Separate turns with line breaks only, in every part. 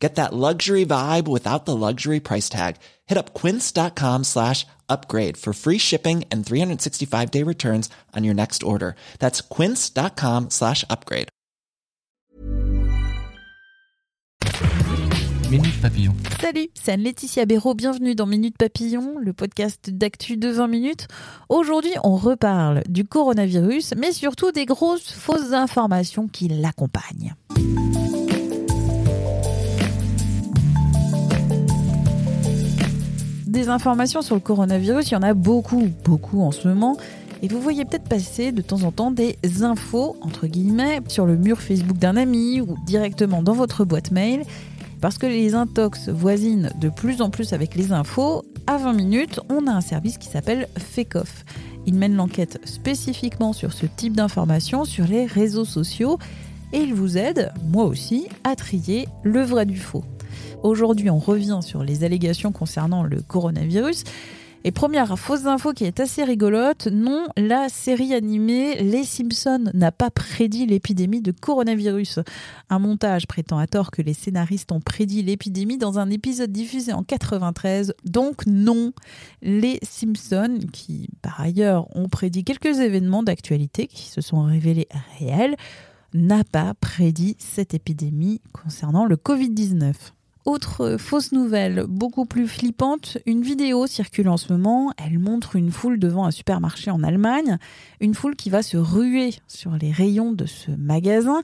Get that luxury vibe without the luxury price tag. Hit up quince.com slash upgrade for free shipping and 365 day returns on your next order. That's quince.com slash upgrade.
Minute Papillon.
Salut, c'est Anne-Laetitia Béraud, bienvenue dans Minute Papillon, le podcast d'actu de 20 minutes. Aujourd'hui, on reparle du coronavirus, mais surtout des grosses fausses informations qui l'accompagnent. Informations sur le coronavirus, il y en a beaucoup, beaucoup en ce moment. Et vous voyez peut-être passer de temps en temps des infos, entre guillemets, sur le mur Facebook d'un ami ou directement dans votre boîte mail. Parce que les intox voisinent de plus en plus avec les infos, à 20 minutes, on a un service qui s'appelle FECOF. Il mène l'enquête spécifiquement sur ce type d'informations sur les réseaux sociaux et il vous aide, moi aussi, à trier le vrai du faux. Aujourd'hui, on revient sur les allégations concernant le coronavirus. Et première fausse info qui est assez rigolote, non, la série animée Les Simpsons n'a pas prédit l'épidémie de coronavirus. Un montage prétend à tort que les scénaristes ont prédit l'épidémie dans un épisode diffusé en 93. Donc non, les Simpsons, qui par ailleurs ont prédit quelques événements d'actualité qui se sont révélés réels, n'a pas prédit cette épidémie concernant le Covid-19. Autre fausse nouvelle, beaucoup plus flippante, une vidéo circule en ce moment. Elle montre une foule devant un supermarché en Allemagne, une foule qui va se ruer sur les rayons de ce magasin.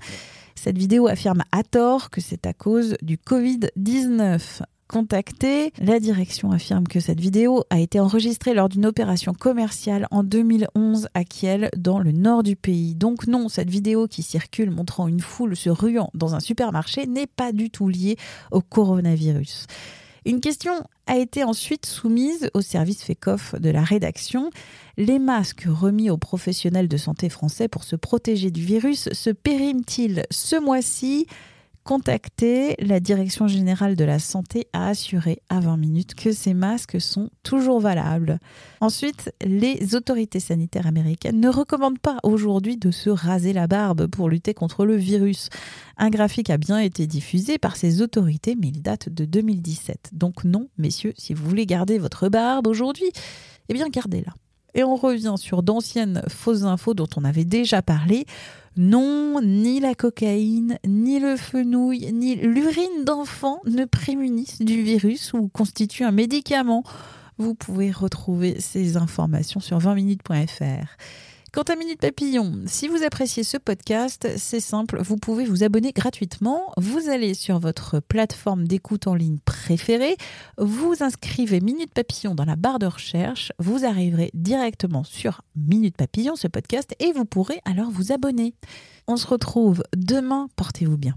Cette vidéo affirme à tort que c'est à cause du Covid-19 contacté. La direction affirme que cette vidéo a été enregistrée lors d'une opération commerciale en 2011 à Kiel, dans le nord du pays. Donc non, cette vidéo qui circule montrant une foule se ruant dans un supermarché n'est pas du tout liée au coronavirus. Une question a été ensuite soumise au service FECOF de la rédaction. Les masques remis aux professionnels de santé français pour se protéger du virus se périment-ils ce mois-ci? Contacté, la Direction générale de la santé a assuré à 20 minutes que ces masques sont toujours valables. Ensuite, les autorités sanitaires américaines ne recommandent pas aujourd'hui de se raser la barbe pour lutter contre le virus. Un graphique a bien été diffusé par ces autorités, mais il date de 2017. Donc non, messieurs, si vous voulez garder votre barbe aujourd'hui, eh bien gardez-la. Et on revient sur d'anciennes fausses infos dont on avait déjà parlé. Non, ni la cocaïne, ni le fenouil, ni l'urine d'enfant ne prémunissent du virus ou constituent un médicament. Vous pouvez retrouver ces informations sur 20minutes.fr. Quant à Minute Papillon, si vous appréciez ce podcast, c'est simple, vous pouvez vous abonner gratuitement. Vous allez sur votre plateforme d'écoute en ligne préférée, vous inscrivez Minute Papillon dans la barre de recherche, vous arriverez directement sur Minute Papillon, ce podcast, et vous pourrez alors vous abonner. On se retrouve demain, portez-vous bien.